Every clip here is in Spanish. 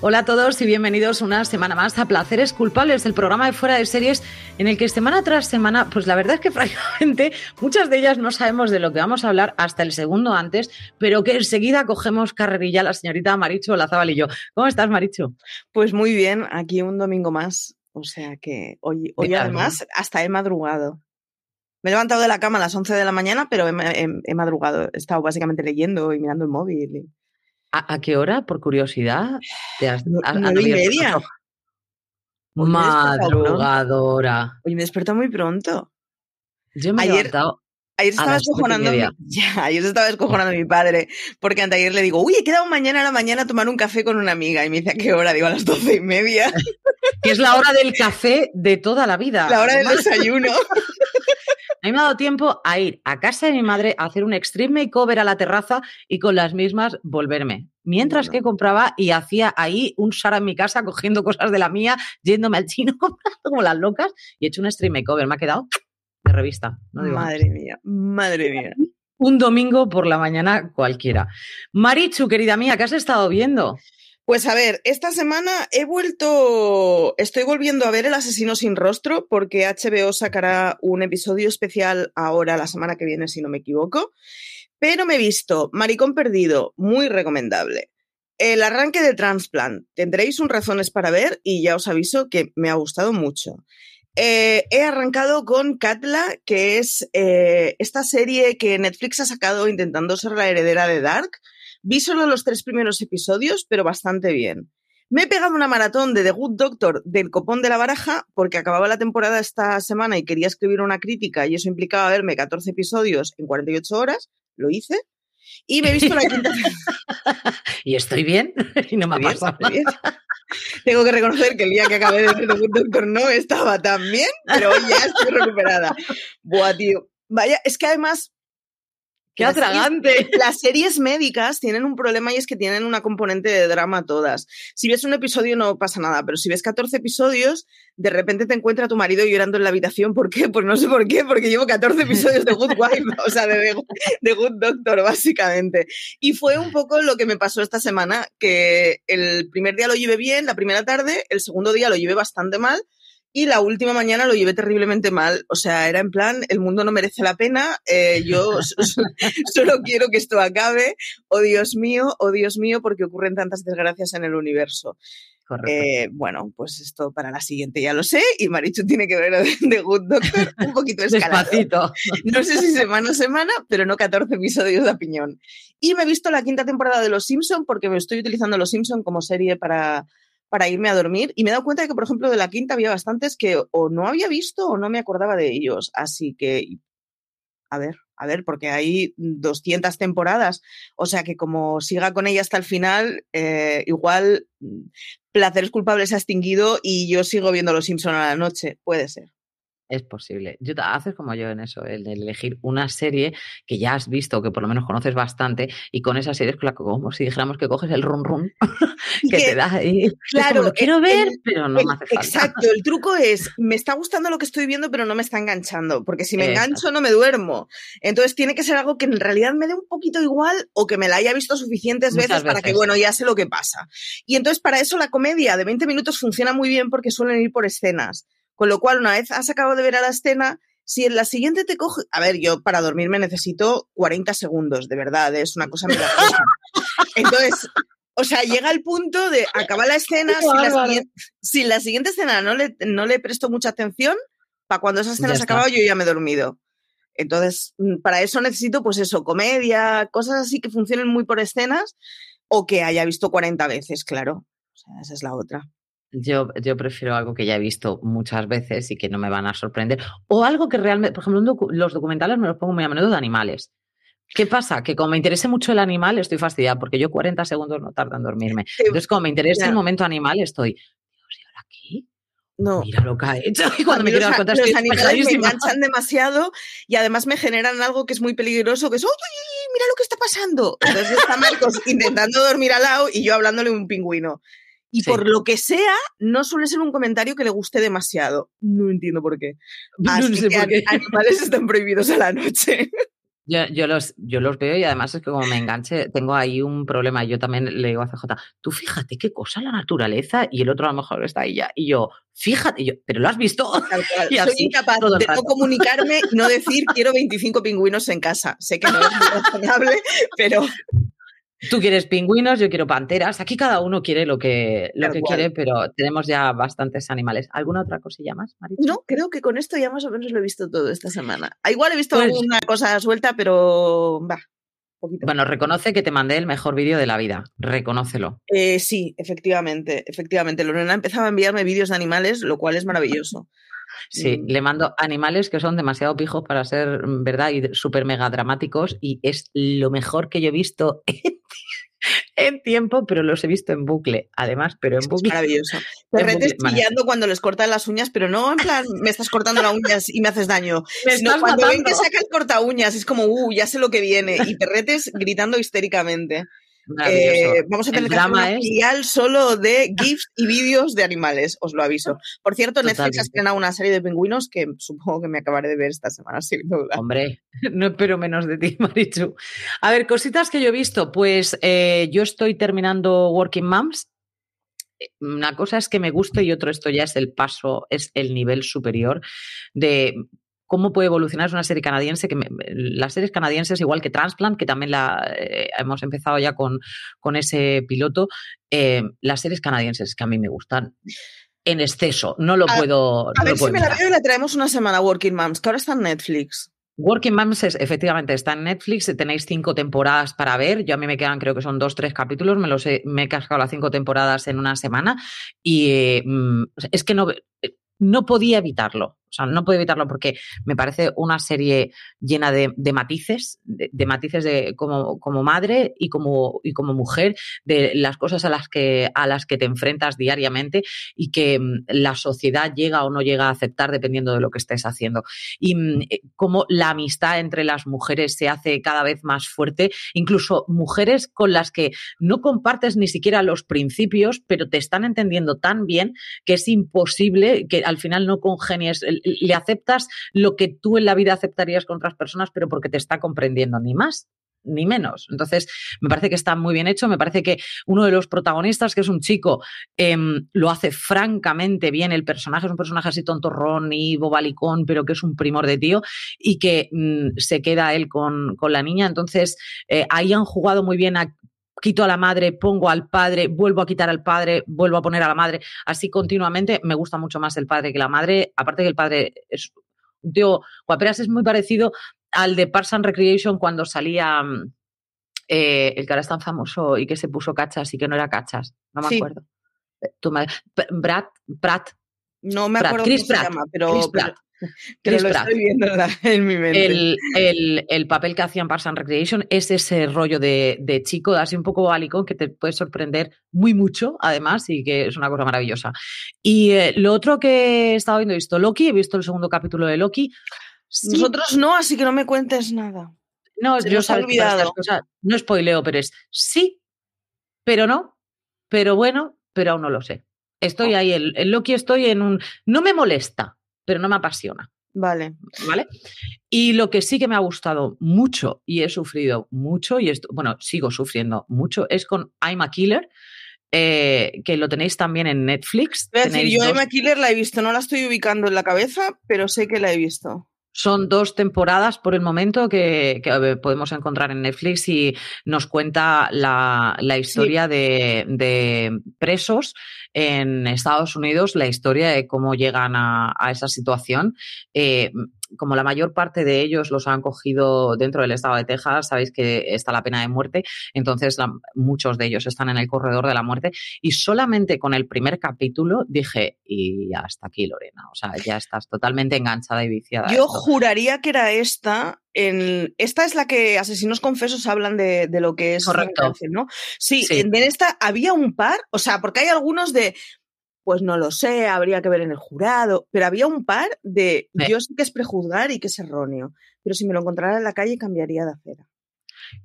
Hola a todos y bienvenidos una semana más a Placeres Culpables, el programa de fuera de series en el que semana tras semana, pues la verdad es que francamente muchas de ellas no sabemos de lo que vamos a hablar hasta el segundo antes, pero que enseguida cogemos carrerilla la señorita Maricho Lazábal y yo. ¿Cómo estás, Maricho? Pues muy bien, aquí un domingo más, o sea que hoy, hoy además hasta he madrugado. Me he levantado de la cama a las 11 de la mañana, pero he, madrugado. He estado básicamente leyendo y mirando el móvil. ¿A, qué hora, por curiosidad, te has, has y media. Madrugadora. Hoy me despertado muy pronto. Yo me he ayer, levantado Ayer estaba escojonando, mi, ya, ayer estaba escojonando mi padre, porque anteayer le digo, uy, he quedado mañana a la mañana a tomar un café con una amiga. Y me dice, ¿a qué hora? Digo, a las doce y media. que es la hora del café de toda la vida. La hora del desayuno. A mí me ha dado tiempo a ir a casa de mi madre a hacer un extreme makeover a la terraza y con las mismas volverme. Mientras que compraba y hacía ahí un Sara en mi casa cogiendo cosas de la mía, yéndome al chino como las locas y he hecho un extreme makeover. Me ha quedado de revista. madre mía, madre mía. Un domingo por la mañana cualquiera. Marichu, querida mía, ¿qué has estado viendo? Pues a ver, esta semana he vuelto, estoy volviendo a ver El asesino sin rostro porque HBO sacará un episodio especial ahora, la semana que viene, si no me equivoco. Pero me he visto Maricón Perdido, muy recomendable. El arranque de Transplant, tendréis un razones para ver y ya os aviso que me ha gustado mucho. Eh, he arrancado con Katla, que es eh, esta serie que Netflix ha sacado intentando ser la heredera de Dark Vi solo los tres primeros episodios, pero bastante bien. Me he pegado una maratón de The Good Doctor del copón de la baraja porque acababa la temporada esta semana y quería escribir una crítica y eso implicaba verme 14 episodios en 48 horas. Lo hice. Y me he visto la quinta. y estoy bien y no me ha pasado. Tengo que reconocer que el día que acabé de ver The Good Doctor no estaba tan bien, pero hoy ya estoy recuperada. Buah, tío. Vaya, es que además ¡Qué atragante! las series médicas tienen un problema y es que tienen una componente de drama todas. Si ves un episodio no pasa nada, pero si ves 14 episodios, de repente te encuentra tu marido llorando en la habitación. ¿Por qué? Pues no sé por qué, porque llevo 14 episodios de Good Wife, o sea, de, de Good Doctor, básicamente. Y fue un poco lo que me pasó esta semana, que el primer día lo llevé bien, la primera tarde, el segundo día lo llevé bastante mal, y la última mañana lo llevé terriblemente mal. O sea, era en plan, el mundo no merece la pena, eh, yo solo quiero que esto acabe. Oh Dios mío, oh Dios mío, porque ocurren tantas desgracias en el universo. Eh, bueno, pues esto para la siguiente ya lo sé y Marichu tiene que ver de Good Doctor un poquito escalado. No sé si semana a semana, pero no 14 episodios de piñón. Y me he visto la quinta temporada de Los Simpson porque me estoy utilizando Los Simpson como serie para, para irme a dormir y me he dado cuenta de que, por ejemplo, de la quinta había bastantes que o no había visto o no me acordaba de ellos. Así que, a ver, a ver, porque hay 200 temporadas, o sea que como siga con ella hasta el final, eh, igual mm, Placeres Culpables ha extinguido y yo sigo viendo Los Simpson a la noche, puede ser. Es posible. Yo haces como yo en eso, el de elegir una serie que ya has visto, que por lo menos conoces bastante, y con esa serie es como si dijéramos que coges el run run que, te da ahí. Claro, lo quiero ver, pero no me hace falta. Exacto, el truco es, me está gustando lo que estoy viendo, pero no me está enganchando, porque si me engancho no me duermo. Entonces tiene que ser algo que en realidad me dé un poquito igual o que me la haya visto suficientes veces, para que, bueno, ya sé lo que pasa. Y entonces para eso la comedia de 20 minutos funciona muy bien porque suelen ir por escenas. Con lo cual, una vez has acabado de ver a la escena, si en la siguiente te coge. A ver, yo para dormirme necesito 40 segundos, de verdad, es una cosa milagrosa. Entonces, o sea, llega el punto de acabar la escena, si la, siguiente, escena no le, no le presto mucha atención, para cuando esa escena se ha acabado yo ya me he dormido. Entonces, mm, para eso necesito, pues eso, comedia, cosas así que funcionen muy por escenas o que haya visto 40 veces, claro. O sea, esa es la otra. Yo, yo prefiero algo que ya he visto muchas veces y que no me van a sorprender. O algo que realmente, por ejemplo, los documentales me los pongo muy a menudo de animales. ¿Qué pasa? Que como me interese mucho el animal, estoy fastidiada porque yo 40 segundos no tardo en dormirme. Entonces, como me interesa el momento animal, estoy, Dios, ¿y ahora qué? No. Mira lo que ha hecho. Y cuando me quiero dar cuenta, los animales me enganchan demasiado y además me generan algo que es muy peligroso, que es, oye, mira lo que está pasando. Entonces está Marcos intentando dormir al lado y yo hablándole un pingüino. Y por lo que sea, no suele ser un comentario que le guste demasiado. No entiendo por qué. Así no sé por qué. animales están prohibidos a la noche. Yo, yo, los, yo los veo y además es que como me enganche, tengo ahí un problema. Yo también le digo a CJ, tú fíjate qué cosa la naturaleza y el otro a lo mejor está ahí ya. Y yo, fíjate, yo, pero lo has visto. y Soy incapaz de no comunicarme y no decir quiero 25 pingüinos en casa. Sé que no es razonable, pero Tú quieres pingüinos, yo quiero panteras. Aquí cada uno quiere lo que, lo que quiere, pero tenemos ya bastantes animales. ¿Alguna otra cosilla más, Marichu? No, creo que con esto ya más o menos lo he visto todo esta semana. Ah, igual he visto pues alguna cosa suelta, pero va. Poquito. Bueno, reconoce que te mandé el mejor vídeo de la vida. Reconócelo. Eh, sí, efectivamente, efectivamente. Lorena empezaba a enviarme vídeos de animales, lo cual es maravilloso. Sí, mm. le mando animales que son demasiado pijos para ser mm, verdad y súper mega dramáticos y es lo mejor que yo he visto en tiempo, pero los he visto en bucle, además, pero en bucle. Es maravilloso. Perretes chillando cuando les cortan las uñas, pero no en plan, me estás cortando las uñas y me haces daño. sino cuando ven que saca el corta uñas, es como, uh, ya sé lo que viene. Y perretes gritando histéricamente. Eh, vamos a tener que hacer un filial solo de GIFs y vídeos de animales, os lo aviso. Por cierto, Netflix ha estrenado una serie de pingüinos que supongo que me acabaré de ver esta semana, sin duda. Hombre, no espero menos de ti, Marichu. A ver, cositas que yo he visto. Pues eh, yo estoy terminando Working Moms. Una cosa es que me guste y otro esto ya es el paso, es el nivel superior de cómo puede evolucionar. una serie canadiense, que las series canadienses, igual que Transplant, que también la eh, hemos empezado ya con, con ese piloto, eh, las series canadienses que a mí me gustan en exceso, no lo puedo. A ver si me la veo y la traemos una semana, Working Moms, que ahora está en Netflix. Working Moms efectivamente está en Netflix, tenéis cinco temporadas para ver, yo a mí me quedan creo que son dos, tres capítulos, me los he, me he cascado las cinco temporadas en una semana y eh, mm, es que no, no podía evitarlo. O sea, no puedo evitarlo porque me parece una serie llena de, matices, de, matices de, como, como madre y como, y como mujer, de las cosas a las, que, a las que te enfrentas diariamente y que mm, la sociedad llega o no llega a aceptar dependiendo de lo que estés haciendo. Y mm, eh, cómo la amistad entre las mujeres se hace cada vez más fuerte, incluso mujeres con las que no compartes ni siquiera los principios, pero te están entendiendo tan bien que es imposible que al final no congenies le aceptas lo que tú en la vida aceptarías con otras personas, pero porque te está comprendiendo, ni más ni menos. Entonces, me parece que está muy bien hecho. Me parece que uno de los protagonistas, que es un chico, em, lo hace francamente bien. El personaje es un personaje así tontorrón y bobalicón, pero que es un primor de tío y que mm, se queda él con, la niña. Entonces, eh, ahí han jugado muy bien a quito a la madre, pongo al padre, vuelvo a quitar al padre, vuelvo a poner a la madre, así continuamente. Me gusta mucho más el padre que la madre. Aparte que el padre es un tío, Guaperas es muy parecido al de Parks and Recreation cuando salía mm, eh, el que ahora es tan famoso y que se puso cachas y que no era cachas. No me acuerdo. Eh, tu madre, Brad, Pratt. No me acuerdo cómo se llama, pero, pero lo estoy viendo en mi mente. El, papel que hacía en Parks and Recreation es ese rollo de, chico, así un poco alicón, que te puede sorprender muy mucho, además, y que es una cosa maravillosa. Y eh, lo otro que he estado viendo, he visto Loki, he visto el segundo capítulo de Loki. Nosotros no, así que no me cuentes nada. No, yo he olvidado. Cosas, no spoileo, pero es sí, pero no, pero bueno, pero aún no lo sé. Estoy oh. ahí, el Loki estoy en un... No me molesta, pero no me apasiona. Vale. ¿Vale? Y lo que sí que me ha gustado mucho y he sufrido mucho, y esto, bueno, sigo sufriendo mucho, es con I'm a Killer. Eh, que lo tenéis también en Netflix. Voy a decir, yo I'm a Killer la he visto, no la estoy ubicando en la cabeza, pero sé que la he visto. Son dos temporadas por el momento que, podemos encontrar en Netflix y nos cuenta la, historia de, presos en Estados Unidos, la historia de cómo llegan a, esa situación. Eh, como la mayor parte de ellos los han cogido dentro del estado de Texas, sabéis que está la pena de muerte, entonces muchos de ellos están en el corredor de la muerte y solamente con el primer capítulo dije, y hasta aquí Lorena, o sea, ya estás totalmente enganchada y viciada. Yo juraría que era esta. En, esta es la que asesinos confesos hablan de, lo que es Correcto. ¿no? Sí, sí, en esta había un par, o sea, porque hay algunos de pues no lo sé, habría que ver en el jurado, pero había un par de, yo sé que es prejuzgar y que es erróneo, pero si me lo encontrara en la calle cambiaría de acera.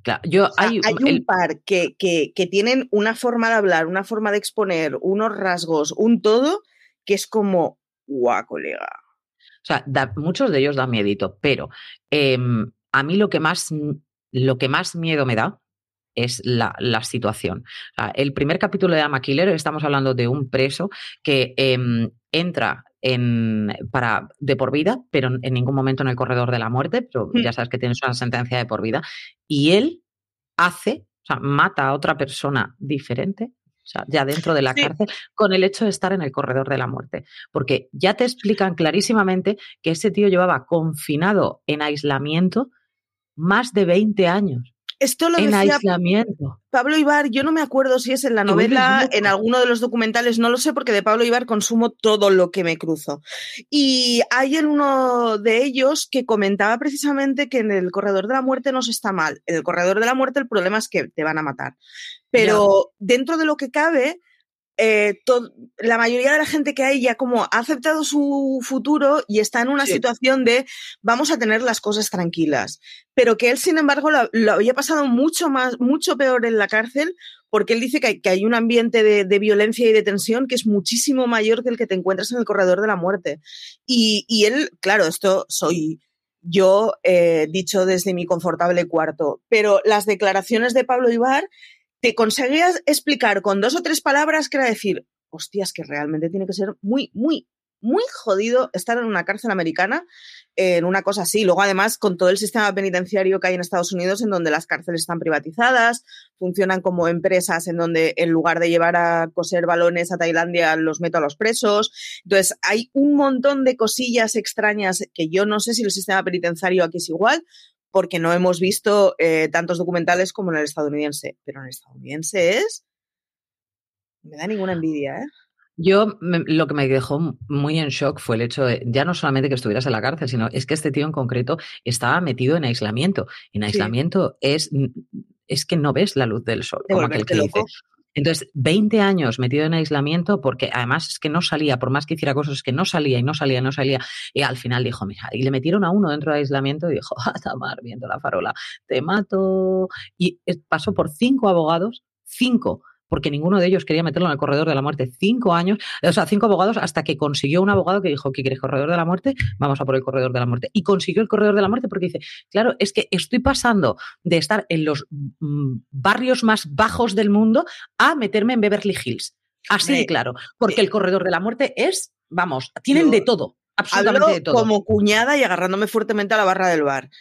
Claro, yo, hay, un par que, que, que, tienen una forma de hablar, una forma de exponer, unos rasgos, un todo, que es como, guau, colega. O sea, muchos de ellos dan miedito, pero em, a mí lo que más, lo que más miedo me da es la, situación. el primer capítulo de Ama Killer, estamos hablando de un preso que em, entra en, para, de por vida, pero en ningún momento en el corredor de la muerte, pero hmm. ya sabes que tienes una sentencia de por vida, y él hace, o sea, mata a otra persona diferente. O sea, ya dentro de la cárcel, con el hecho de estar en el corredor de la muerte. Porque ya te explican clarísimamente que ese tío llevaba confinado en aislamiento más de 20 años. Esto lo en decía aislamiento. Pablo Ibar, yo no me acuerdo si es en la novela, en alguno de los documentales, no lo sé porque de Pablo Ibar consumo todo lo que me cruzo. Y hay en uno de ellos que comentaba precisamente que en el corredor de la muerte no se está mal. En el corredor de la muerte el problema es que te van a matar. Pero dentro de lo que cabe, eh, la mayoría de la gente que hay ya como ha aceptado su futuro y está en una situación de vamos a tener las cosas tranquilas. Pero que él, sin embargo, lo, había pasado mucho más, mucho peor en la cárcel porque él dice que hay, un ambiente de, violencia y de tensión que es muchísimo mayor que el que te encuentras en el corredor de la muerte. Y, él, claro, esto soy yo eh, dicho desde mi confortable cuarto, pero las declaraciones de Pablo Ibar te conseguías explicar con dos o tres palabras que era decir, hostias, que realmente tiene que ser muy, muy, muy jodido estar en una cárcel americana en una cosa así. Luego, además, con todo el sistema penitenciario que hay en Estados Unidos, en donde las cárceles están privatizadas, funcionan como empresas en donde en lugar de llevar a coser balones a Tailandia, los meto a los presos. Entonces, hay un montón de cosillas extrañas que yo no sé si el sistema penitenciario aquí es igual, porque no hemos visto eh, tantos documentales como en el estadounidense. Pero en el estadounidense es. Me da ninguna envidia, ¿eh? Yo lo que me dejó muy en shock fue el hecho de ya no solamente que estuvieras en la cárcel, sino es que este tío en concreto estaba metido en aislamiento. En aislamiento es, es que no ves la luz del sol, como aquel que dice. Entonces, 20 años metido en aislamiento porque además es que no salía, por más que hiciera cosas, es que no salía y no salía y no salía. Y al final dijo, mira, y le metieron a uno dentro de aislamiento y dijo, ah, Tamar, viendo la farola, te mato. Y pasó por cinco abogados, cinco porque ninguno de ellos quería meterlo en el corredor de la muerte. Cinco años, o sea, cinco abogados, hasta que consiguió un abogado que dijo, ¿qué quieres, corredor de la muerte? Vamos a por el corredor de la muerte. Y consiguió el corredor de la muerte porque dice, claro, es que estoy pasando de estar en los mm, barrios más bajos del mundo a meterme en Beverly Hills. Así de claro, porque el corredor de la muerte es, vamos, tienen de todo. Absolutamente de todo. Como cuñada y agarrándome fuertemente a la barra del bar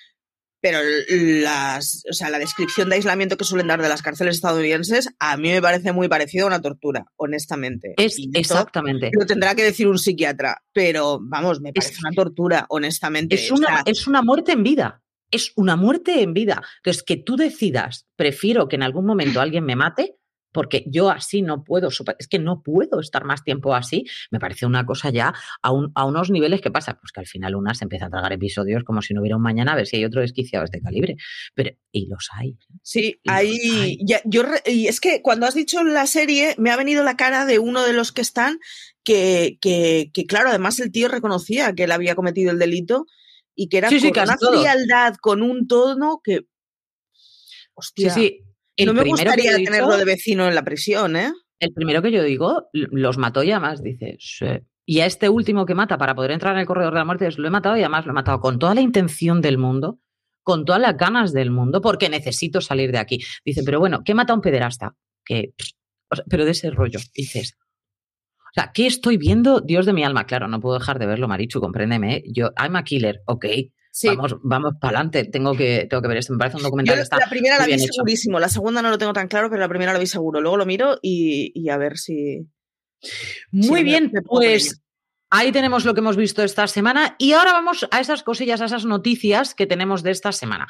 pero las, o sea, la descripción de aislamiento que suelen dar de las cárceles estadounidenses a mí me parece muy parecido a una tortura, honestamente. Es exactamente. Lo tendrá que decir un psiquiatra, pero vamos, me parece una tortura, honestamente. Es una, es una muerte en vida. Es una muerte en vida. Entonces, que tú decidas, prefiero que en algún momento alguien me mate, porque yo así no puedo, es que no puedo estar más tiempo así, me parece una cosa ya a, a unos niveles que pasa, pues que al final una se empieza a tragar episodios como si no hubiera un mañana a ver si hay otro desquiciado de este calibre, pero y los hay. Sí, hay, yo, y es que cuando has dicho la serie me ha venido la cara de uno de los que están que, que, que claro, además el tío reconocía que él había cometido el delito y que era con una frialdad, con un tono que... Hostia. Sí, sí, no me gustaría tenerlo de vecino en la prisión, ¿eh? El primero que yo digo, los mató y además dice, y a este último que mata para poder entrar en el corredor de la muerte, lo he matado y además lo he matado con toda la intención del mundo, con todas las ganas del mundo, porque necesito salir de aquí. Dice, pero bueno, ¿qué mata a un pederasta? Que, pero de ese rollo, dices. O sea, ¿qué estoy viendo? Dios de mi alma. Claro, no puedo dejar de verlo, Marichu, compréndeme. ¿eh? Yo, I'm a killer, ok. Vamos, vamos para adelante. Tengo que, tengo que ver esto. Me parece un documental que está. La primera la vi segurísimo. La segunda no lo tengo tan claro, pero la primera la vi seguro. Luego lo miro y, a ver si. Muy bien, pues ahí tenemos lo que hemos visto esta semana. Y ahora vamos a esas cosillas, a esas noticias que tenemos de esta semana.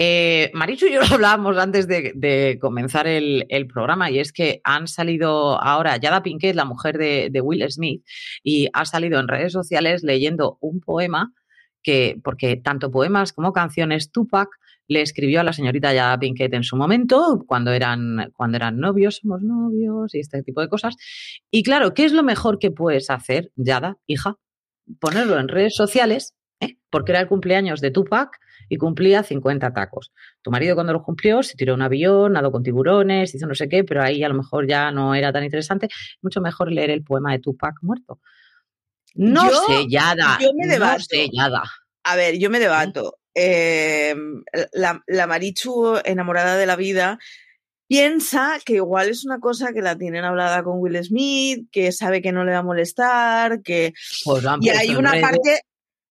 Eh, Marichu y yo lo hablábamos antes de, comenzar el, programa y es que han salido ahora Yada Pinkett, la mujer de, de Will Smith, y ha salido en redes sociales leyendo un poema que, porque tanto poemas como canciones, Tupac le escribió a la señorita Yada Pinkett en su momento, cuando eran, cuando eran novios, somos novios y este tipo de cosas. Y claro, ¿qué es lo mejor que puedes hacer, Yada, hija? Ponerlo en redes sociales, ¿eh? porque era el cumpleaños de Tupac y cumplía 50 tacos. Tu marido cuando lo cumplió se tiró un avión, nadó con tiburones, hizo no sé qué, pero ahí a lo mejor ya no era tan interesante. Mucho mejor leer el poema de Tupac muerto. No sé, Yada. Yo me debato. No sé, Yada. A ver, yo me debato. Em, la, la Marichu enamorada de la vida piensa que igual es una cosa que la tienen hablada con Will Smith, que sabe que no le va a molestar, que pues y hay una parte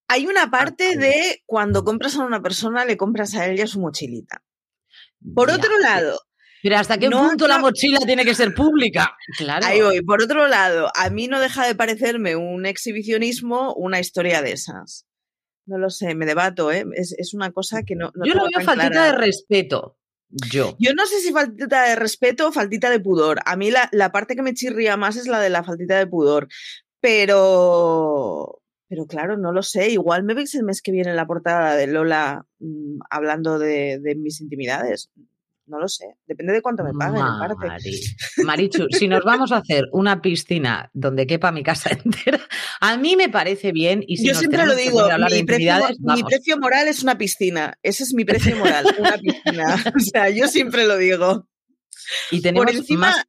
hay una parte de cuando compras a una persona le compras a ella su mochilita. Por otro lado, pero hasta qué punto la mochila tiene que ser pública. Claro. Ahí voy. Por otro lado, a mí no deja de parecerme un exhibicionismo una historia de esas. No lo sé, me debato, ¿eh? Es, una cosa que no. Yo no veo faltita de respeto. Yo. Yo no sé si faltita de respeto o faltita de pudor. A mí la, la parte que me chirría más es la de la faltita de pudor. Pero. Pero claro, no lo sé. Igual me veis el mes que viene en la portada de Lola mm, hablando de, de mis intimidades no lo sé, depende de cuánto me paguen en parte. Marichu, si nos vamos a hacer una piscina donde quepa mi casa entera, a mí me parece bien. Y Yo siempre lo digo, mi precio, mi precio, moral es una piscina. Ese es mi precio moral, una piscina. O sea, yo siempre lo digo. Y tenemos por encima,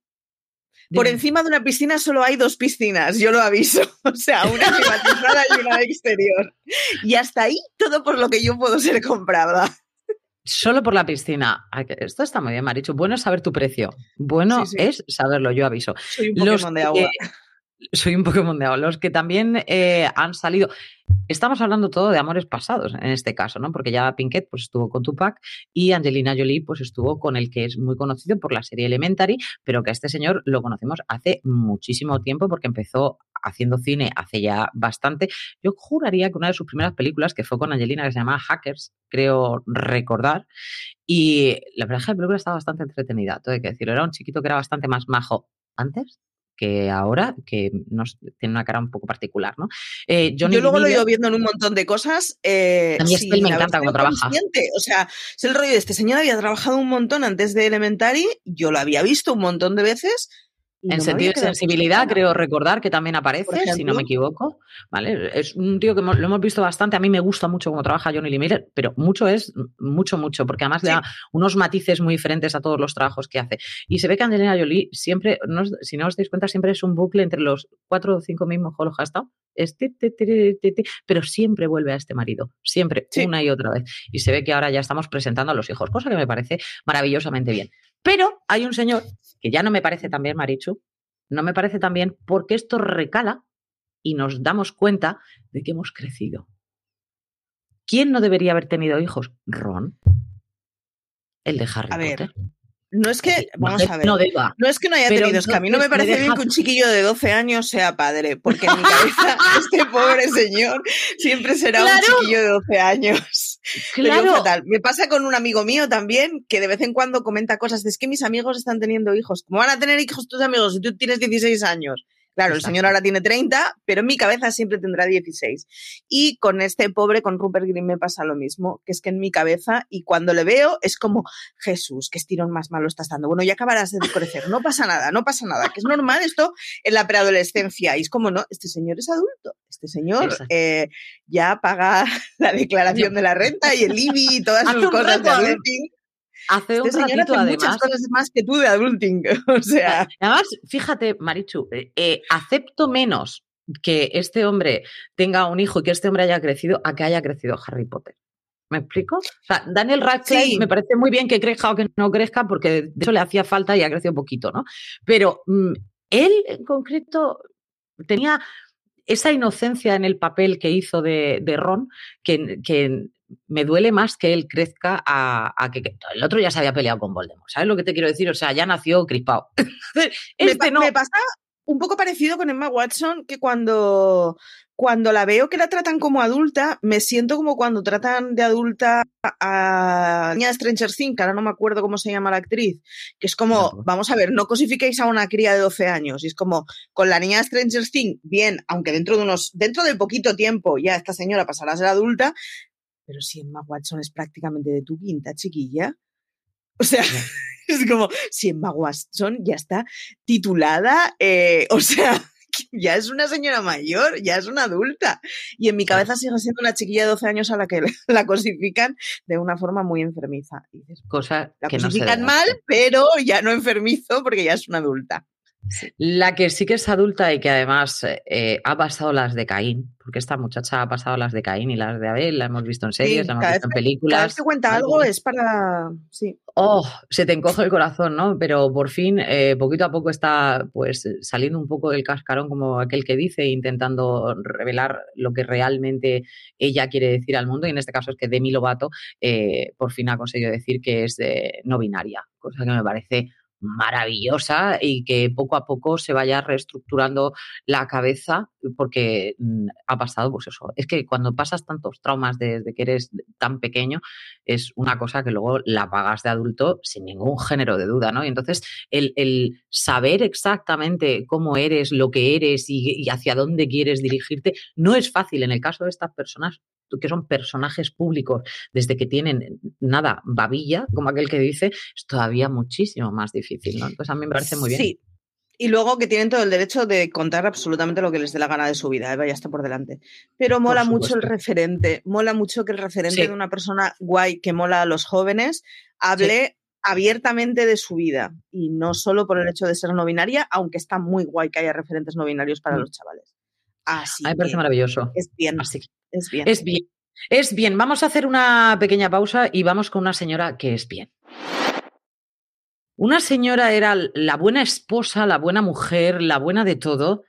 Por encima de una piscina solo hay dos piscinas, yo lo aviso. O sea, una privatizada y una exterior. Y hasta ahí todo por lo que yo puedo ser comprada. Solo por la piscina. Esto está muy bien, Marichu. Bueno es saber tu precio. Bueno es saberlo, yo aviso. Soy un Pokémon de agua. Soy un de agua. Los que también eh, han salido. Estamos hablando todo de amores pasados en este caso, ¿no? Porque ya Pinkett pues, estuvo con Tupac y Angelina Jolie pues, estuvo con el que es muy conocido por la serie Elementary, pero que a este señor lo conocimos hace muchísimo tiempo porque empezó haciendo cine hace ya bastante. Yo juraría que una de sus primeras películas, que fue con Angelina, que se llamaba Hackers, creo recordar, y la verdad es que la película estaba bastante entretenida, todo hay que decirlo. Era un chiquito que era bastante más majo antes que ahora, que nos, tiene una cara un poco particular, ¿no? Eh, Yo luego lo he ido viendo en un montón de cosas. Eh, a mí me encanta cómo trabaja. O sea, es el rollo de este señor había trabajado un montón antes de Elementary, yo lo había visto un montón de veces, en sentido de sensibilidad, creo recordar que también aparece, si no me equivoco. ¿Vale? Es un tío que lo hemos visto bastante. A mí me gusta mucho cómo trabaja Johnny Lee Miller, pero mucho es mucho, mucho, porque además le da unos matices muy diferentes a todos los trabajos que hace. Y se ve que Angelina Jolie siempre, si no os dais cuenta, siempre es un bucle entre los cuatro o cinco mismos ha estado. pero siempre vuelve a este marido, siempre, una y otra vez. Y se ve que ahora ya estamos presentando a los hijos, cosa que me parece maravillosamente bien. Pero hay un señor que ya no me parece tan bien, Marichu, no me parece tan bien porque esto recala y nos damos cuenta de que hemos crecido. ¿Quién no debería haber tenido hijos? Ron. El de Harry Potter. No es que, vamos a ver, no, es que no haya tenido, es que a mí no me parece bien que un chiquillo de 12 años sea padre, porque en mi cabeza este pobre señor siempre será un chiquillo de 12 años. Claro. Me pasa con un amigo mío también, que de vez en cuando comenta cosas de es que mis amigos están teniendo hijos. ¿Cómo van a tener hijos tus amigos si tú tienes 16 años? Claro, el señor ahora tiene 30, pero en mi cabeza siempre tendrá 16. Y con este pobre, con Rupert Green, me pasa lo mismo, que es que en mi cabeza, y cuando le veo, es como, Jesús, qué estirón más malo estás dando. Bueno, ya acabarás de crecer, no pasa nada, no pasa nada, que es normal esto en la preadolescencia. Y es como, no, este señor es adulto, este señor eh, ya paga la declaración de la renta y el IBI y todas sus cosas de adulting. Hace un ratito, además. muchas cosas más que tú de adulting. o sea. Además, fíjate, Marichu, eh, eh, acepto menos que este hombre tenga un hijo y que este hombre haya crecido a que haya crecido Harry Potter. ¿Me explico? O sea, Daniel Radcliffe me parece muy bien que crezca o que no crezca, porque de hecho le hacía falta y ha crecido poquito, ¿no? Pero mm, él en concreto tenía esa inocencia en el papel que hizo de, Ron, que, que, me duele más que él crezca a, que, el otro ya se había peleado con Voldemort. ¿Sabes lo que te quiero decir? O sea, ya nació crispado. este me, me pasa un poco parecido con Emma Watson, que cuando, cuando la veo que la tratan como adulta, me siento como cuando tratan de adulta a niña de Stranger Things, que ahora no me acuerdo cómo se llama la actriz, que es como, vamos a ver, no cosifiquéis a una cría de 12 años, y es como, con la niña de Stranger Things, bien, aunque dentro de unos, dentro de poquito tiempo ya esta señora pasará a ser adulta, pero si Emma Watson es prácticamente de tu quinta, chiquilla. O sea, es como, si Emma Watson ya está titulada, eh, o sea, ya es una señora mayor, ya es una adulta. Y en mi cabeza sigue siendo una chiquilla de 12 años a la que la cosifican de una forma muy enfermiza. Cosa la que cosifican mal, pero ya no enfermizo porque ya es una adulta. La que sí que es adulta y que además eh, ha pasado las de Caín, porque esta muchacha ha pasado las de Caín y las de Abel, la hemos visto en series, la hemos visto en películas. Cada vez que cuenta algo es para. Sí. Oh, se te encoge el corazón, ¿no? Pero por fin, eh, poquito a poco está pues saliendo un poco del cascarón, como aquel que dice, intentando revelar lo que realmente ella quiere decir al mundo. Y en este caso es que Demi Lovato eh, por fin ha conseguido decir que es no binaria, cosa que me parece maravillosa y que poco a poco se vaya reestructurando la cabeza porque mm, ha pasado pues eso. Es que cuando pasas tantos traumas desde que eres tan pequeño es una cosa que luego la pagas de adulto sin ningún género de duda, ¿no? Y entonces el, saber exactamente cómo eres, lo que eres y hacia dónde quieres dirigirte no es fácil en el caso de estas personas que son personajes públicos desde que tienen nada, babilla, como aquel que dice, es todavía muchísimo más difícil, ¿no? Entonces a mí me parece muy bien. Sí. Y luego que tienen todo el derecho de contar absolutamente lo que les dé la gana de su vida, Eva ya está por delante. Pero mola mucho el referente, mola mucho que el referente de una persona guay que mola a los jóvenes hable abiertamente de su vida y no solo por el hecho de ser no binaria, aunque está muy guay que haya referentes no binarios para mm. los chavales. Así me parece maravilloso. Es bien. Así es bien. Es bien. Es bien. Vamos a hacer una pequeña pausa y vamos con una señora que es bien. Una señora era la buena esposa, la buena mujer, la buena de todo.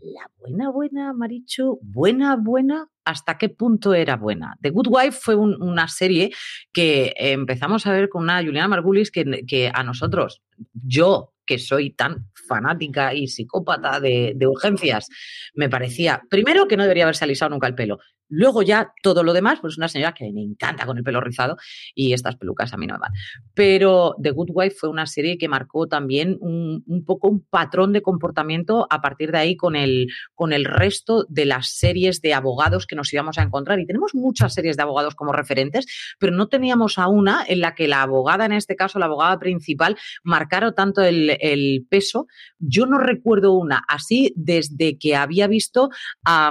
La buena, buena, Marichu, buena, buena, ¿hasta qué punto era buena? The Good Wife fue una serie que empezamos a ver con una Juliana Margulis que, que a nosotros, yo que soy tan fanática y psicópata de, de, urgencias, me parecía, primero, que no debería haberse alisado nunca el pelo. Luego ya todo lo demás, pues una señora que me encanta con el pelo rizado y estas pelucas a mí no me van. Pero The Good Wife fue una serie que marcó también un, poco un patrón de comportamiento a partir de ahí con el, con el resto de las series de abogados que nos íbamos a encontrar. Y tenemos muchas series de abogados como referentes, pero no teníamos a una en la que la abogada, en este caso la abogada principal, marcara tanto el, el peso. Yo no recuerdo una así desde que había visto a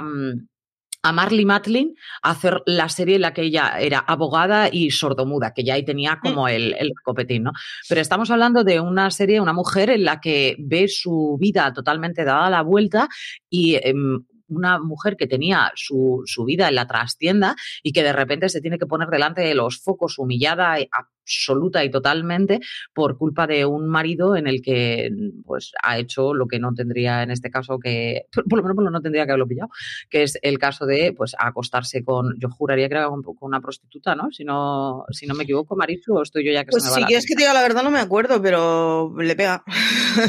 a Marley Matlin hacer la serie en la que ella era abogada y sordomuda, que ya ahí tenía mm. como el, el copetín, ¿no? Pero estamos hablando de una serie, una mujer en la que ve su vida totalmente dada la vuelta y em, una mujer que tenía su, su, vida en la trastienda y que de repente se tiene que poner delante de los focos humillada, absoluta y totalmente por culpa de un marido en el que pues ha hecho lo que no tendría en este caso que, por lo menos no tendría que haberlo pillado, que es el caso de pues acostarse con, yo juraría que era con, una prostituta, ¿no? Si no, si no me equivoco, Marichu, o estoy yo ya que pues se me si quieres que te diga la verdad no me acuerdo, pero le pega.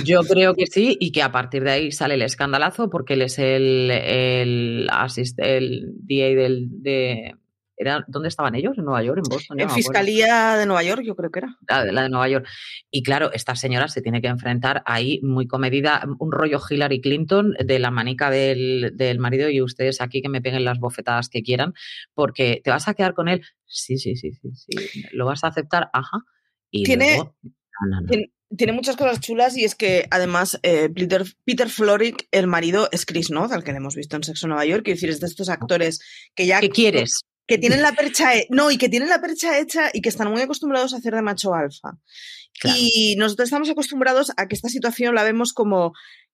Yo creo que sí y que a partir de ahí sale el escandalazo porque él es el, el, asist, el DA del, de, ¿Dónde estaban ellos? ¿En Nueva York? ¿En Boston? en Fiscalía de Nueva York, yo creo que era. La, la, de Nueva York. Y claro, esta señora se tiene que enfrentar ahí muy comedida, un rollo Hillary Clinton de la manica del, marido y ustedes aquí que me peguen las bofetadas que quieran, porque te vas a quedar con él. Sí, sí, sí, sí, sí. Lo vas a aceptar, ajá. Y tiene, tiene, muchas cosas chulas y es que además eh, Peter, Peter Florick, el marido, es Chris Noth, al que le hemos visto en Sexo Nueva York. Quiero decir, es de estos actores que ya. ¿Qué quieres? Que tienen la percha, no, y que tienen la percha hecha y que están muy acostumbrados a hacer de macho alfa. Y nosotros estamos acostumbrados a que esta situación la vemos como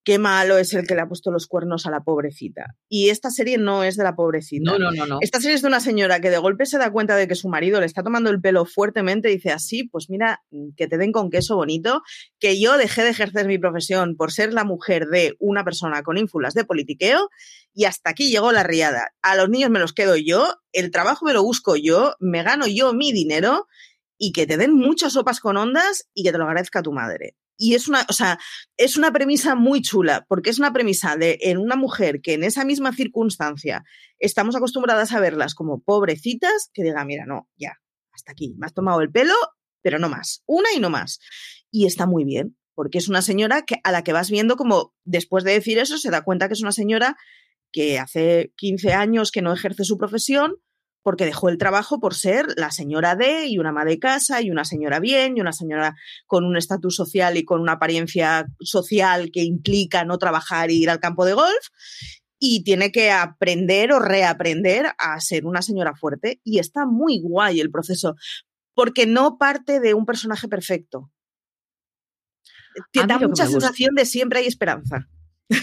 qué malo es el que le ha puesto los cuernos a la pobrecita. Y esta serie no es de la pobrecita. No, no, no, no. Esta serie es de una señora que de golpe se da cuenta de que su marido le está tomando el pelo fuertemente y dice así, pues mira, que te den con queso bonito, que yo dejé de ejercer mi profesión por ser la mujer de una persona con ínfulas de politiqueo y hasta aquí llegó la riada. A los niños me los quedo yo, el trabajo me lo busco yo, me gano yo mi dinero y que te den muchas sopas con ondas y que te lo agradezca tu madre. Y es una, o sea, es una premisa muy chula, porque es una premisa de en una mujer que en esa misma circunstancia estamos acostumbradas a verlas como pobrecitas, que diga, mira, no, ya, hasta aquí, me has tomado el pelo, pero no más, una y no más. Y está muy bien, porque es una señora que, a la que vas viendo como después de decir eso se da cuenta que es una señora que hace 15 años que no ejerce su profesión, porque dejó el trabajo por ser la señora D y una ama de casa y una señora bien y una señora con un estatus social y con una apariencia social que implica no trabajar y ir al campo de golf y tiene que aprender o reaprender a ser una señora fuerte y está muy guay el proceso porque no parte de un personaje perfecto. Te da mucha sensación de siempre hay esperanza.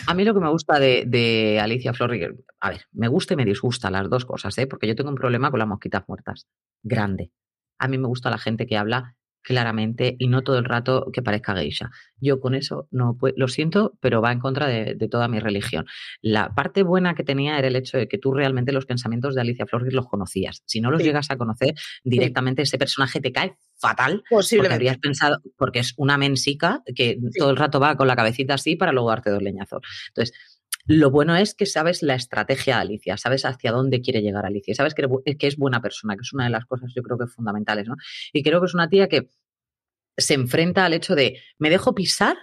A mí lo que me gusta de, Alicia Florrier, a ver, me gusta y me disgusta las dos cosas, ¿eh? porque yo tengo un problema con las mosquitas muertas, grande. A mí me gusta la gente que habla claramente y no todo el rato que parezca geisha. Yo con eso no lo siento, pero va en contra de, toda mi religión. La parte buena que tenía era el hecho de que tú realmente los pensamientos de Alicia Flores los conocías. Si no los llegas a conocer, directamente ese personaje te cae fatal. Porque habrías pensado, porque es una mensica que todo el rato va con la cabecita así para luego darte dos leñazos. Entonces, lo bueno es que sabes la estrategia de Alicia, sabes hacia dónde quiere llegar Alicia, sabes que, es buena persona, que es una de las cosas yo creo que fundamentales, ¿no? Y creo que es una tía que se enfrenta al hecho de, ¿me dejo pisar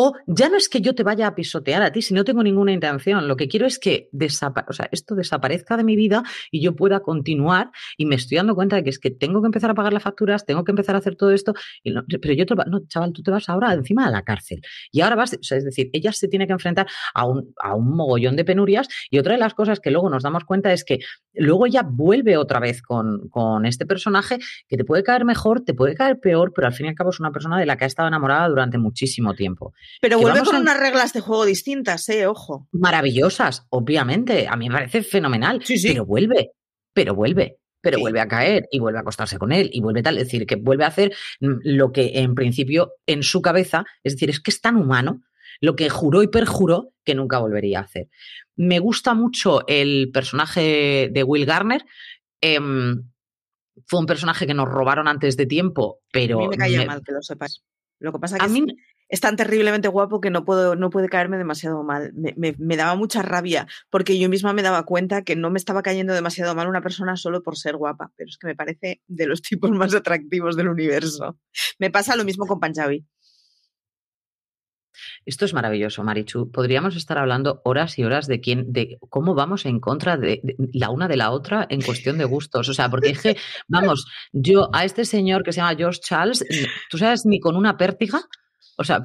o ya no es que yo te vaya a pisotear a ti si no tengo ninguna intención. Lo que quiero es que sea, esto desaparezca de mi vida y yo pueda continuar. Y me estoy dando cuenta de que es que tengo que empezar a pagar las facturas, tengo que empezar a hacer todo esto. Pero yo te no, chaval, tú te vas ahora encima de la cárcel. Y ahora vas, es decir, ella se tiene que enfrentar a un, a mogollón de penurias. Y otra de las cosas que luego nos damos cuenta es que luego ella vuelve otra vez con este personaje que te puede caer mejor, te puede caer peor, pero al fin y al cabo es una persona de la que ha estado enamorada durante muchísimo tiempo. Pero vuelve con unas reglas de juego distintas, ¿eh? Ojo. Maravillosas, obviamente. A mí me parece fenomenal. Sí, sí. Pero vuelve, pero vuelve pero vuelve a caer y vuelve a acostarse con él y vuelve tal, es decir, que vuelve a hacer mm, lo que en principio en su cabeza, es decir, es que es tan humano, lo que juró y perjuró que nunca volvería a hacer. Me gusta mucho el personaje de Will Garner. Em, fue un personaje que nos robaron antes de tiempo, pero... A mí me caía mal, que lo sepas. Lo que pasa es que... A mí es tan terriblemente guapo que no, puedo, no puede caerme demasiado mal. Me, daba mucha rabia porque yo misma me daba cuenta que no me estaba cayendo demasiado mal una persona solo por ser guapa, pero es que me parece de los tipos más atractivos del universo. Me pasa lo mismo con Panjabi. Esto es maravilloso, Marichu. Podríamos estar hablando horas y horas de quién, de cómo vamos en contra de, la una de la otra en cuestión de gustos. O sea, porque que, vamos, yo a este señor que se llama George Charles, tú sabes, ni con una pértiga o sea,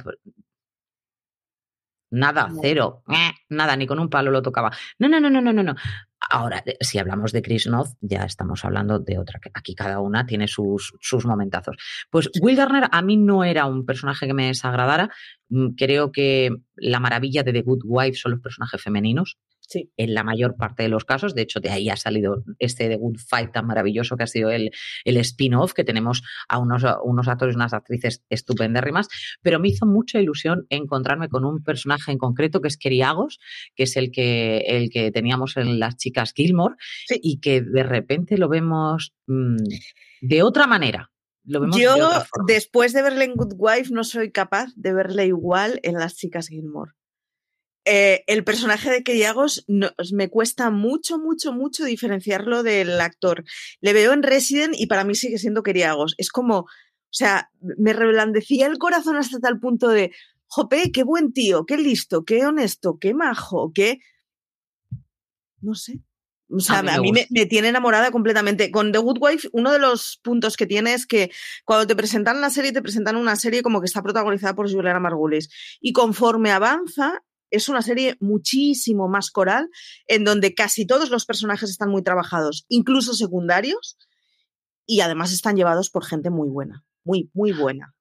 nada, cero, eh, nada, ni con un palo lo tocaba. No, no, no, no, no, no. Ahora, si hablamos de Chris Noth, ya estamos hablando de otra. Aquí cada una tiene sus, sus momentazos. Pues Will Garner a mí no era un personaje que me desagradara. Mm, creo que la maravilla de The Good Wife son los personajes femeninos. En la mayor parte de los casos, de hecho, de ahí ha salido este The Good Fight tan maravilloso que ha sido el, el spin-off, que tenemos a unos, unos actores y unas actrices estupendérrimas, pero me hizo mucha ilusión encontrarme con un personaje en concreto que es Keriagos, que es el que, el que teníamos en las chicas Gilmore, y que de repente lo vemos mm, de otra manera. Lo vemos Yo, después de verle en Good Wife, no soy capaz de verle igual en las chicas Gilmore. Eh, el personaje de Keriagos me cuesta mucho, mucho, mucho diferenciarlo del actor. Le veo en Resident y para mí sigue siendo Keriagos. Es como, o sea, me reblandecía el corazón hasta tal punto de, jope, qué buen tío, qué listo, qué honesto, qué majo, qué... No sé. O sea, a mí, me, tiene enamorada completamente. Con The Good Wife, uno de los puntos que tiene es que cuando te presentan la serie, te presentan una serie como que está protagonizada por Juliana Margulis. Y conforme avanza, es una serie muchísimo más coral, en donde casi todos los personajes están muy trabajados, incluso secundarios, y además están llevados por gente muy buena, muy, muy buena.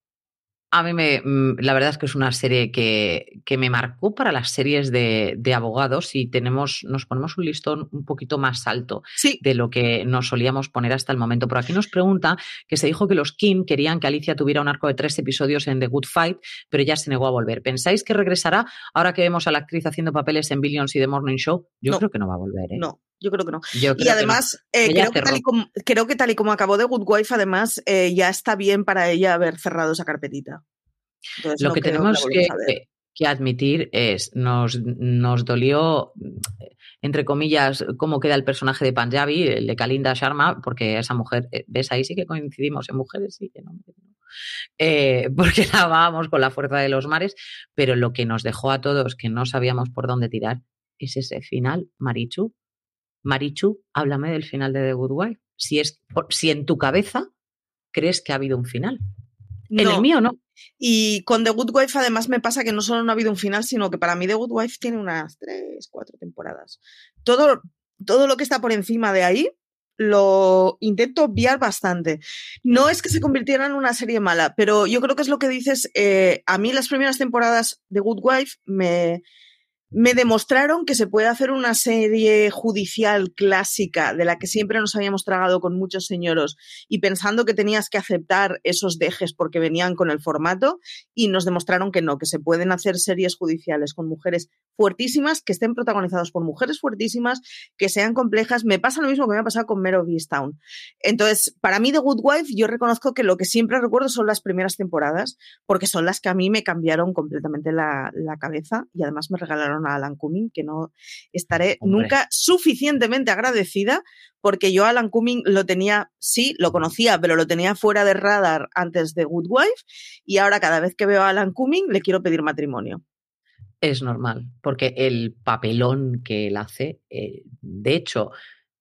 A mí me, mm, la verdad es que es una serie que, que me marcó para las series de, de, abogados y tenemos, nos ponemos un listón un poquito más alto de lo que nos solíamos poner hasta el momento. Por aquí nos pregunta que se dijo que los Kim querían que Alicia tuviera un arco de tres episodios en The Good Fight, pero ya se negó a volver. ¿Pensáis que regresará ahora que vemos a la actriz haciendo papeles en Billions y The Morning Show? Yo creo que no va a volver. ¿eh? No, yo creo que no. y además, eh, creo, que tal y como, creo, que tal y como, acabó de Good Wife, además, eh, ya está bien para ella haber cerrado esa carpetita. Lo que tenemos que, admitir es, nos, nos dolió, entre comillas, cómo queda el personaje de Panjabi, el de Kalinda Sharma, porque esa mujer, eh, ves, ahí sí que coincidimos en mujeres, sí que no. porque la con la fuerza de los mares, pero lo que nos dejó a todos que no sabíamos por dónde tirar es ese final, Marichu, Marichu, háblame del final de The Good Wife. Si, es, si en tu cabeza crees que ha habido un final. En el mío no. Y con The Good Wife además me pasa que no solo no ha habido un final, sino que para mí The Good Wife tiene unas tres, cuatro temporadas. Todo, todo lo que está por encima de ahí lo intento obviar bastante. No es que se convirtiera en una serie mala, pero yo creo que es lo que dices. Eh, a mí las primeras temporadas de Good Wife me, me demostraron que se puede hacer una serie judicial clásica de la que siempre nos habíamos tragado con muchos señoros y pensando que tenías que aceptar esos dejes porque venían con el formato y nos demostraron que no, que se pueden hacer series judiciales con mujeres fuertísimas, que estén protagonizadas por mujeres fuertísimas, que sean complejas. Me pasa lo mismo que me ha pasado con Mero Town. Entonces, para mí The Good Wife, yo reconozco que lo que siempre recuerdo son las primeras temporadas, porque son las que a mí me cambiaron completamente la cabeza y además me regalaron a Alan Cumming, que no estaré nunca suficientemente agradecida porque yo Alan Cumming lo tenía, sí, lo conocía, pero lo tenía fuera de radar antes de Good Wife y ahora cada vez que veo a Alan Cumming le quiero pedir matrimonio. Es normal, porque el papelón que él hace, eh, de hecho,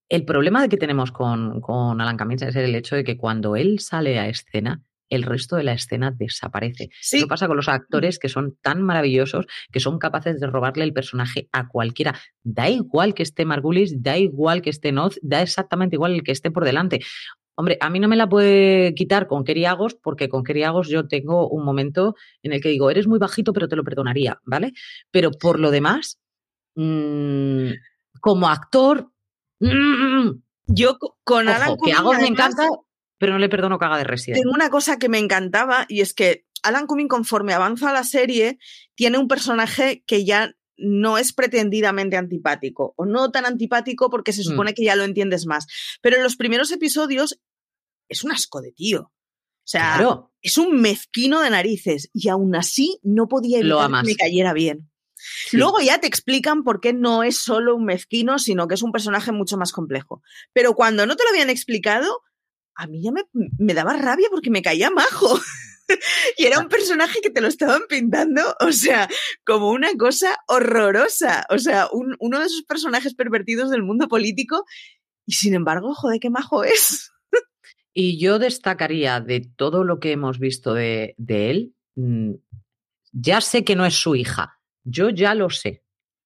el problema que tenemos con, con Alan Cumming es el hecho de que cuando él sale a escena, el resto de la escena desaparece. Eso pasa con los actores que son tan maravillosos que son capaces de robarle el personaje a cualquiera. Da igual que esté Margulis, da igual que esté Noz, da exactamente igual el que esté por delante. Hombre, a mí no me la puede quitar con Keriagos, porque con Keriagos yo tengo un momento en el que digo, eres muy bajito, pero te lo perdonaría, ¿vale? Pero por lo demás, mm, como actor, mm, yo con Alan que me encanta, pero no le perdono haga de Resident. Tengo una cosa que me encantaba y es que Alan Cumming, conforme avanza la serie, tiene un personaje que ya no es pretendidamente antipático, o no tan antipático porque se mm. supone que ya lo entiendes más. Pero en los primeros episodios es un asco de tío. O sea, es un mezquino de narices y aún así no podía evitar que me cayera bien. Luego ya te explican por qué no es solo un mezquino, sino que es un personaje mucho más complejo. Pero cuando no te lo habían explicado, a mí ya me, daba rabia porque me caía majo. y era un personaje que te lo estaban pintando, o sea, como una cosa horrorosa. O sea, uno de esos personajes pervertidos del mundo político. Y sin embargo, joder, qué majo es. y yo destacaría de todo lo que hemos visto de, de él, mm, ya sé que no es su hija. Yo ya lo sé.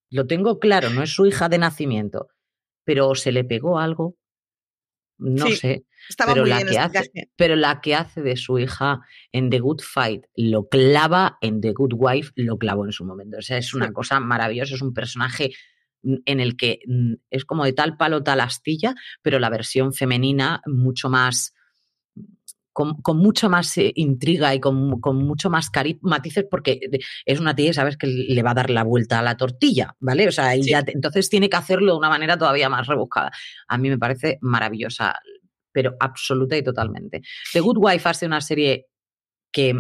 Lo tengo claro, no es su hija de nacimiento. Pero se le pegó algo no sé. Pero, la que hace, pero la que hace de su hija en The Good Fight lo clava, en The Good Wife lo clavó en su momento. O sea, es una cosa maravillosa, es un personaje en el que es como de tal palo, tal astilla, pero la versión femenina mucho más con, mucho más eh, intriga y con, mucho más matices, porque es una tía, sabes, que le va a dar la vuelta a la tortilla, ¿vale? O sea, entonces tiene que hacerlo de una manera todavía más rebuscada. A mí me parece maravillosa, pero absoluta y totalmente. The Good Wife hace una serie que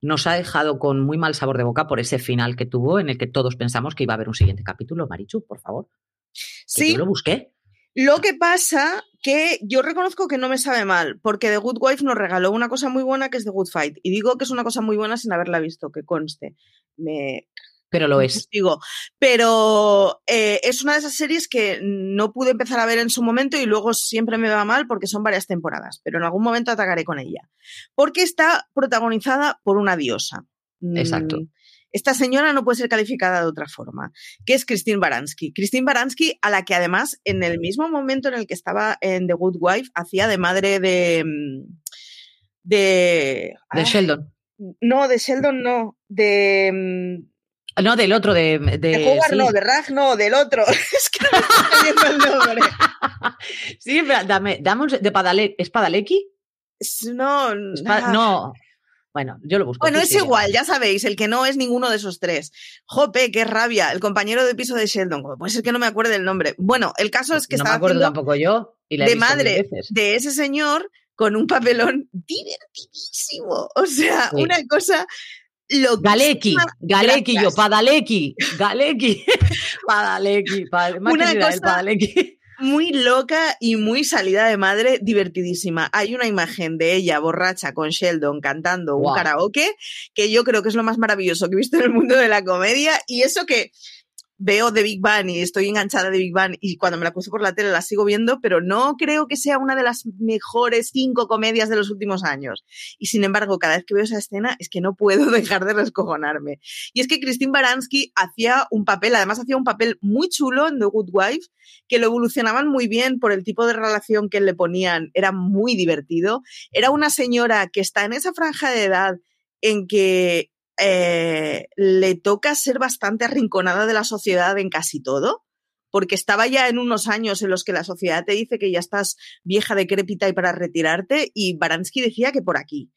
nos ha dejado con muy mal sabor de boca por ese final que tuvo, en el que todos pensamos que iba a haber un siguiente capítulo. Marichu, por favor. Sí. yo lo busqué. Lo que pasa que yo reconozco que no me sabe mal, porque The Good Wife nos regaló una cosa muy buena que es The Good Fight. Y digo que es una cosa muy buena sin haberla visto, que conste. Me, pero lo es. Digo, pero eh, es una de esas series que no pude empezar a ver en su momento y luego siempre me va mal porque son varias temporadas, pero en algún momento atacaré con ella. Porque está protagonizada por una diosa. Exacto. Mm, esta señora no puede ser calificada de otra forma, que es Christine Baranski. Christine Baranski, a la que además en el mismo momento en el que estaba en The Good Wife, hacía de madre de... Mm, de... De Sheldon. No, de Sheldon no, de... No, del otro, de... De, de Howard no, de Rag no, del otro. es que no estoy viendo el nombre. sí, dame, dame un... ¿De Padale, ¿Es Padalecki? No, no. Bueno, yo lo busco. Bueno, es igual, ya sabéis, el que no es ninguno de esos tres. Jope, qué rabia, el compañero de piso de Sheldon. Puede ser que no me acuerde el nombre. Bueno, el caso es que no me acuerdo tampoco yo. Y de madre de ese señor con un papelón divertidísimo. O sea, una cosa lo Galeki, Galeki, yo, Padaleki, Galeki, Padaleki, una cosa muy loca y muy salida de madre, divertidísima. Hay una imagen de ella borracha con Sheldon cantando un karaoke que yo creo que es lo más maravilloso que he visto en el mundo de la comedia y eso que veo The Big Bang y estoy enganchada de Big Bang y cuando me la cruzo por la tele la sigo viendo, pero no creo que sea una de las mejores cinco comedias de los últimos años. Y sin embargo, cada vez que veo esa escena es que no puedo dejar de rescojonarme. Y es que Christine Baranski hacía un papel, además hacía un papel muy chulo en The Good Wife, que lo evolucionaban muy bien por el tipo de relación que le ponían, era muy divertido. Era una señora que está en esa franja de edad en que eh, le toca ser bastante arrinconada de la sociedad en casi todo, porque estaba ya en unos años en los que la sociedad te dice que ya estás vieja, decrépita y para retirarte, y Baranski decía que por aquí.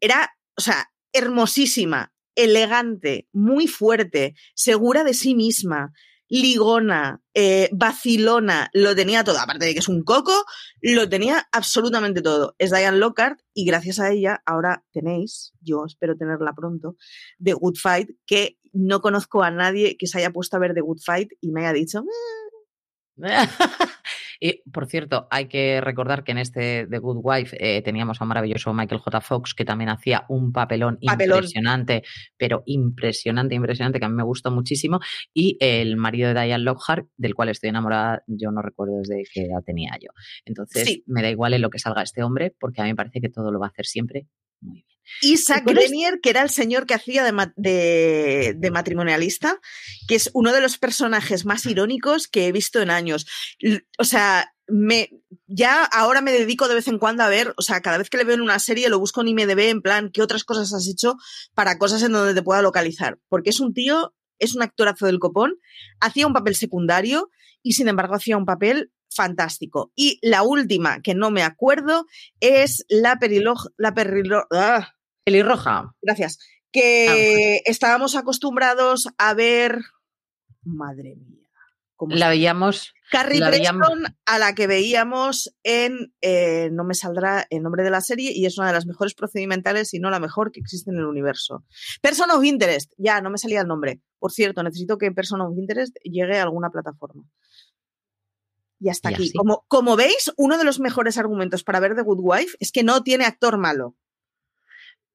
Era, o sea, hermosísima, elegante, muy fuerte, segura de sí misma, ligona, eh, vacilona, lo tenía todo. Aparte de que es un coco, lo tenía absolutamente todo. Es Diane Lockhart y gracias a ella ahora tenéis, yo espero tenerla pronto, The Good Fight, que no conozco a nadie que se haya puesto a ver The Good Fight y me haya dicho... Y por cierto, hay que recordar que en este The Good Wife eh, teníamos a un maravilloso Michael J. Fox que también hacía un papelón, impresionante, pero impresionante, impresionante, que a mí me gustó muchísimo. Y el marido de Diane Lockhart, del cual estoy enamorada, yo no recuerdo desde qué edad tenía yo. Entonces, me da igual en lo que salga este hombre, porque a mí me parece que todo lo va a hacer siempre muy bien. Isaac Grenier, que era el señor que hacía de, matrimonialista, que es uno de los personajes más irónicos que he visto en años. O sea, me, ya ahora me dedico de vez en cuando a ver, o sea, cada vez que le veo en una serie lo busco en IMDB en plan, ¿qué otras cosas has hecho para cosas en donde te pueda localizar? Porque es un tío, es un actorazo del copón, hacía un papel secundario y sin embargo hacía un papel fantástico. Y la última, que no me acuerdo, es la periloj, la ah, pelirroja. Gracias. Que ah, estábamos acostumbrados a ver. Madre mía. la veíamos. Carrie Preston, a la que veíamos en. Eh, no me saldrá el nombre de la serie, y es una de las mejores procedimentales, y no la mejor que existe en el universo. Person of Interest. Ya, no me salía el nombre. Por cierto, necesito que Person of Interest llegue a alguna plataforma. Y hasta aquí. Como, como veis, uno de los mejores argumentos para ver The Good Wife es que no tiene actor malo.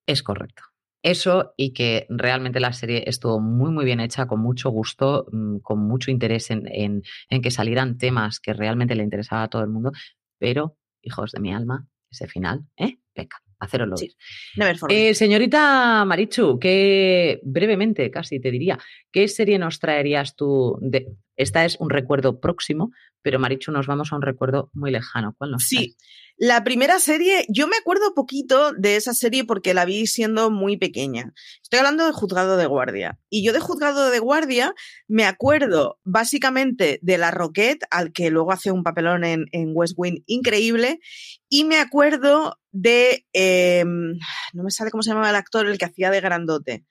Es correcto. Eso y que realmente la serie estuvo muy, muy bien hecha, con mucho gusto, mm, con mucho interés en, en, que salieran temas que realmente le interesaba a todo el mundo, pero, hijos de mi alma, ese final, ¿eh? Peca. Haceroslo sí. eh, señorita Marichu, que brevemente, casi te diría, ¿qué serie nos traerías tú? De... Esta es un recuerdo próximo, pero Marichu, nos vamos a un recuerdo muy lejano. ¿Cuál nos Sí, la primera serie, yo me acuerdo poquito de esa serie porque la vi siendo muy pequeña. Estoy hablando de Juzgado de Guardia. Y yo de Juzgado de Guardia me acuerdo básicamente de la Roquette, al que luego hace un papelón en, West Wing increíble. Y me acuerdo de. Em, no me sale cómo se llamaba el actor, el que hacía de grandote.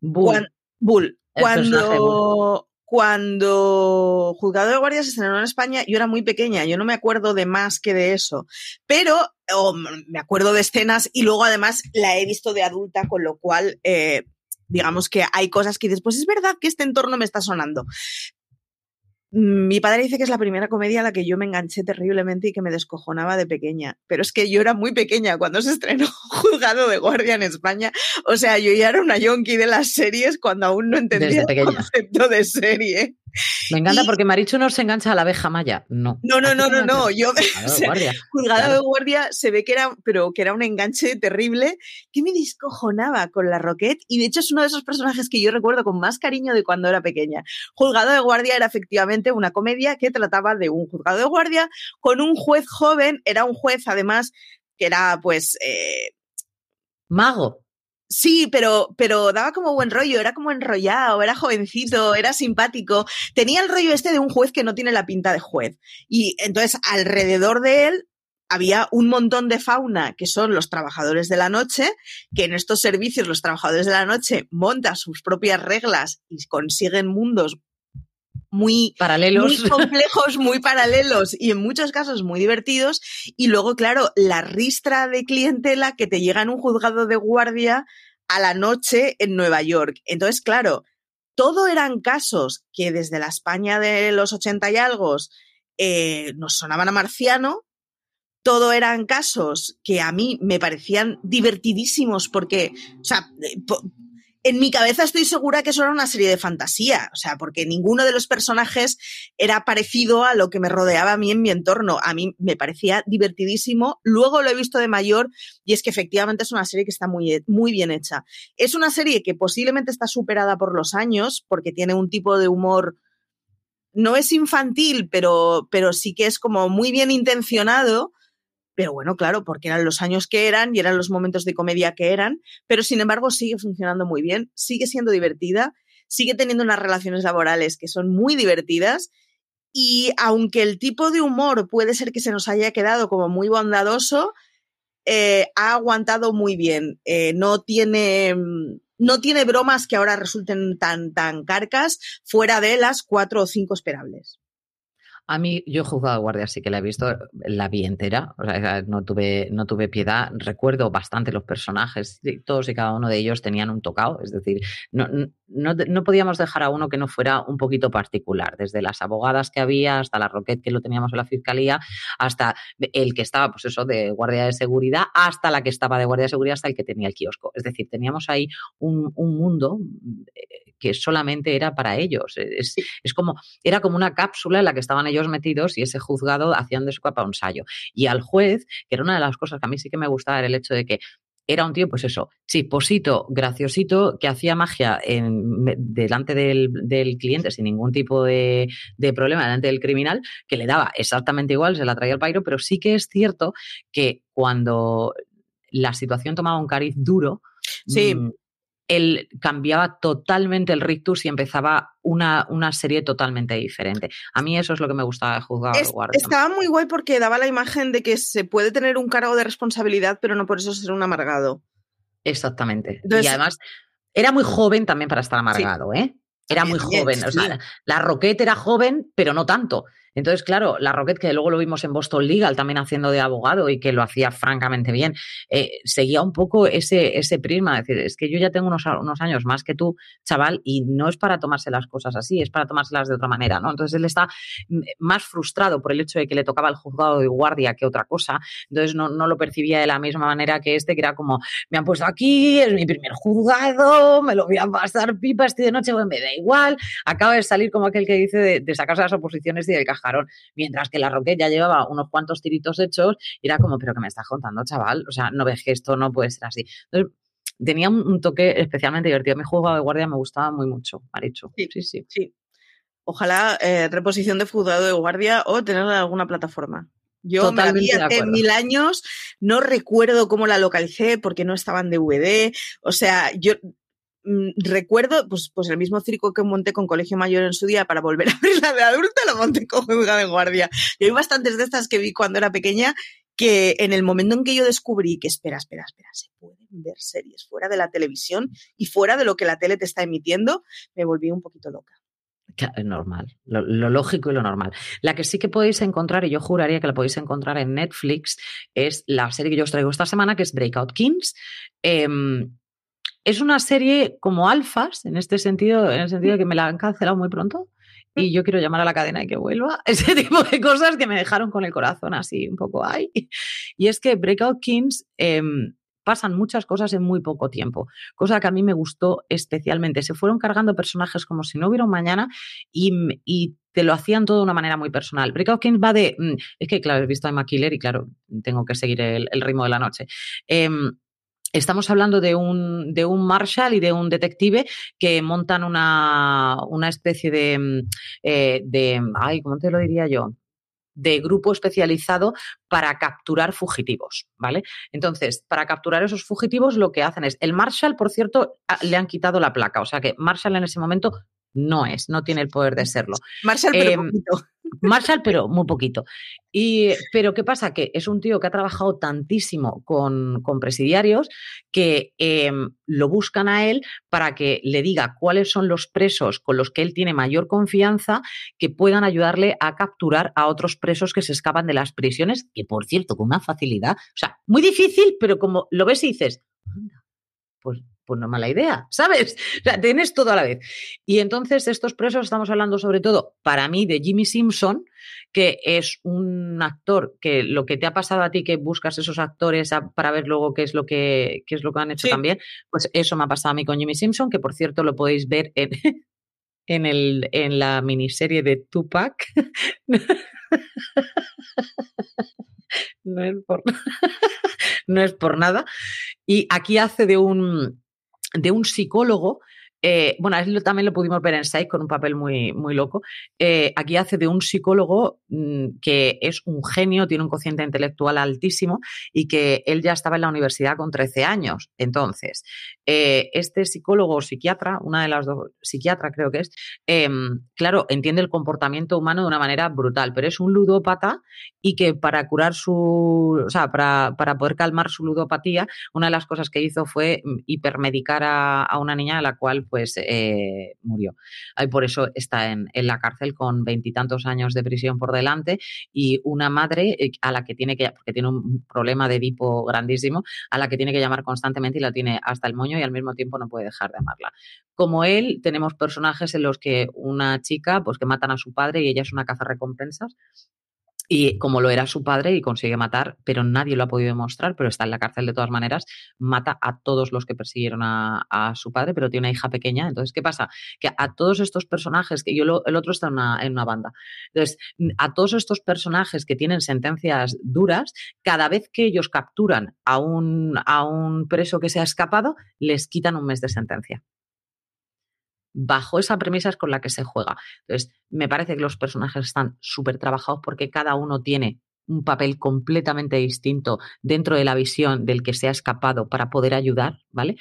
Bull. Bull. Cuando, cuando Juzgado de Guardia se estrenó en España, yo era muy pequeña, yo no me acuerdo de más que de eso, pero me acuerdo de escenas y luego además la he visto de adulta, con lo cual, eh, digamos que hay cosas que después es verdad que este entorno me está sonando. Mi padre dice que es la primera comedia a la que yo me enganché terriblemente y que me descojonaba de pequeña. Pero es que yo era muy pequeña cuando se estrenó Juzgado de Guardia en España. O sea, yo ya era una yonki de las series cuando aún no entendía el concepto de serie. Me encanta porque Marichu no se engancha a la abeja maya. No. No, no, no, no, no. Yo juzgado de guardia se ve que era, pero que era un enganche terrible que me discojonaba con la Roquette. Y de hecho es uno de esos personajes que yo recuerdo con más cariño de cuando era pequeña. Juzgado de guardia era efectivamente una comedia que trataba de un juzgado de guardia con un juez joven. Era un juez, además, que era pues. Eh, Mago. Sí, pero, pero daba como buen rollo, era como enrollado, era jovencito, era simpático. Tenía el rollo este de un juez que no tiene la pinta de juez. Y entonces alrededor de él había un montón de fauna que son los trabajadores de la noche, que en estos servicios los trabajadores de la noche montan sus propias reglas y consiguen mundos muy paralelos, muy complejos, muy paralelos y en muchos casos muy divertidos. Y luego, claro, la ristra de clientela que te llega en un juzgado de guardia a la noche en Nueva York. Entonces, claro, todo eran casos que desde la España de los ochenta y algo eh, nos sonaban a marciano. Todo eran casos que a mí me parecían divertidísimos porque, o sea, en mi cabeza estoy segura que eso era una serie de fantasía, o sea, porque ninguno de los personajes era parecido a lo que me rodeaba a mí en mi entorno. A mí me parecía divertidísimo. Luego lo he visto de mayor y es que efectivamente es una serie que está muy, muy bien hecha. Es una serie que posiblemente está superada por los años porque tiene un tipo de humor no es infantil, pero, pero sí que es como muy bien intencionado pero bueno, claro, porque eran los años que eran y eran los momentos de comedia que eran, pero sin embargo sigue funcionando muy bien, sigue siendo divertida, sigue teniendo unas relaciones laborales que son muy divertidas y aunque el tipo de humor puede ser que se nos haya quedado como muy bondadoso, eh, ha aguantado muy bien. Eh, no tiene no tiene bromas que ahora resulten tan, tan carcas fuera de las cuatro o cinco esperables. A mí, yo he jugado a guardia, así que la he visto, la vi entera, o sea, no tuve, no tuve piedad. Recuerdo bastante los personajes, todos y cada uno de ellos tenían un tocado, es decir, no, no, no, podíamos dejar a uno que no fuera un poquito particular, desde las abogadas que había, hasta la Roquette que lo teníamos en la fiscalía, hasta el que estaba, pues eso, de guardia de seguridad, hasta la que estaba de guardia de seguridad, hasta el que tenía el kiosco. Es decir, teníamos ahí un, un mundo eh, que solamente era para ellos. Es, es, como, era como una cápsula en la que estaban ellos metidos y ese juzgado hacían de su capa un sallo. Y al juez, que era una de las cosas que a mí sí que me gustaba, era el hecho de que era un tío, pues eso, chisposito, graciosito, que hacía magia en, delante del, del, cliente sin ningún tipo de, de, problema, delante del criminal, que le daba exactamente igual, se la traía al pairo, pero sí que es cierto que cuando la situación tomaba un cariz duro, sí. Mmm, él cambiaba totalmente el rictus y empezaba una, una, serie totalmente diferente. A mí eso es lo que me gustaba de Juzgado es. Estaba muy guay porque daba la imagen de que se puede tener un cargo de responsabilidad, pero no por eso ser un amargado. Exactamente. y además, era muy joven también para estar amargado, ¿eh? Era muy joven. O sea, la Roquette era joven, pero no tanto. Entonces, claro, la Rocket, que luego lo vimos en Boston Legal también haciendo de abogado y que lo hacía francamente bien, eh, seguía un poco ese, ese prisma, es decir, es que yo ya tengo unos, unos, años más que tú, chaval, y no es para tomarse las cosas así, es para tomárselas de otra manera, ¿no? Entonces él está mm, más frustrado por el hecho de que le tocaba el juzgado de guardia que otra cosa, entonces no, no lo percibía de la misma manera que este, que era como, me han puesto aquí, es mi primer juzgado, me lo voy a pasar pipa, estoy de noche, me da igual, acaba de salir como aquel que dice de, sacarse las oposiciones y del mientras que la Roquette ya llevaba unos cuantos tiritos hechos y era como, pero que me estás contando, chaval? O sea, no ves que esto no puede ser así. Entonces, tenía un, toque especialmente divertido. Mi juego de guardia me gustaba muy mucho, Marichu. Sí, sí, sí. sí. Ojalá eh, reposición de juzgado de guardia o tenerla en alguna plataforma. Yo me la vi hace mil años, no recuerdo cómo la localicé porque no estaba en DVD. O sea, yo recuerdo, pues, pues el mismo circo que monté con Colegio Mayor en su día para volver a ver la de adulta, lo monté con Juzga de Guardia. Y hay bastantes de estas que vi cuando era pequeña que en el momento en que yo descubrí que, espera, espera, espera, se pueden ver series fuera de la televisión y fuera de lo que la tele te está emitiendo, me volví un poquito loca. Es normal, lo, lógico y lo normal. La que sí que podéis encontrar, y yo juraría que la podéis encontrar en Netflix, es la serie que yo os traigo esta semana, que es Breakout Kings. Eh, es una serie como alfas, en este sentido, en el sentido de que me la han cancelado muy pronto y yo quiero llamar a la cadena y que vuelva. Ese tipo de cosas que me dejaron con el corazón así un poco ahí. Y es que Breakout Kings eh, pasan muchas cosas en muy poco tiempo, cosa que a mí me gustó especialmente. Se fueron cargando personajes como si no hubiera un mañana y, y te lo hacían todo de una manera muy personal. Breakout Kings va de... Mm, es que, claro, he visto a Emma Killer y, claro, tengo que seguir el, el ritmo de la noche. Eh, Estamos hablando de un, de un Marshall y de un detective que montan una, una especie de, mm, eh, de, ay, ¿cómo te lo diría yo? de grupo especializado para capturar fugitivos, ¿vale? Entonces, para capturar esos fugitivos lo que hacen es, el Marshall, por cierto, le han quitado la placa, o sea que Marshall en ese momento no es, no tiene el poder de serlo. Marshall, pero eh, Marshall, pero muy poquito. Y, pero ¿qué pasa? Que es un tío que ha trabajado tantísimo con, con presidiarios que eh, lo buscan a él para que le diga cuáles son los presos con los que él tiene mayor confianza que puedan ayudarle a capturar a otros presos que se escapan de las prisiones, que por cierto, con una facilidad, o sea, muy difícil, pero como lo ves y dices, pues pues no mala idea, ¿sabes? O sea, tienes todo a la vez. Y entonces estos presos estamos hablando sobre todo, para mí, de Jimmy Simpson, que es un actor que lo que te ha pasado a ti, que buscas esos actores para ver luego qué es lo que, es lo que han hecho también, pues eso me ha pasado a mí con Jimmy Simpson, que por cierto lo podéis ver en, en, el, en la miniserie de Tupac. no, es por, no es por nada. Y aquí hace de un, de un psicólogo eh, bueno, también lo pudimos ver en Psych con un papel muy, muy loco. Eh, aquí hace de un psicólogo mm, que es un genio, tiene un cociente intelectual altísimo y que él ya estaba en la universidad con 13 años. Entonces, eh, este psicólogo o psiquiatra, una de las dos, psiquiatra creo que es, em, claro, entiende el comportamiento humano de una manera brutal, pero es un ludópata y que para curar su, o sea, para, poder calmar su ludopatía, una de las cosas que hizo fue mm, hipermedicar a, a una niña a la cual pues eh, murió. Y por eso está en, la cárcel con veintitantos años de prisión por delante y una madre eh, a la que tiene que, porque tiene un problema de Edipo grandísimo, a la que tiene que llamar constantemente y la tiene hasta el moño y al mismo tiempo no puede dejar de amarla. Como él, tenemos personajes en los que una chica, pues que matan a su padre y ella es una caza recompensas y como lo era su padre y consigue matar, pero nadie lo ha podido demostrar, pero está en la cárcel de todas maneras, mata a todos los que persiguieron a, su padre, pero tiene una hija pequeña. Entonces, ¿qué pasa? Que a todos estos personajes, que yo el otro está en una, en una banda, entonces, a todos estos personajes que tienen sentencias duras, cada vez que ellos capturan a un, a un preso que se ha escapado, les quitan un mes de sentencia bajo esa premisa es con la que se juega. Entonces, me parece que los personajes están súper trabajados porque cada uno tiene un papel completamente distinto dentro de la visión del que se ha escapado para poder ayudar, ¿vale?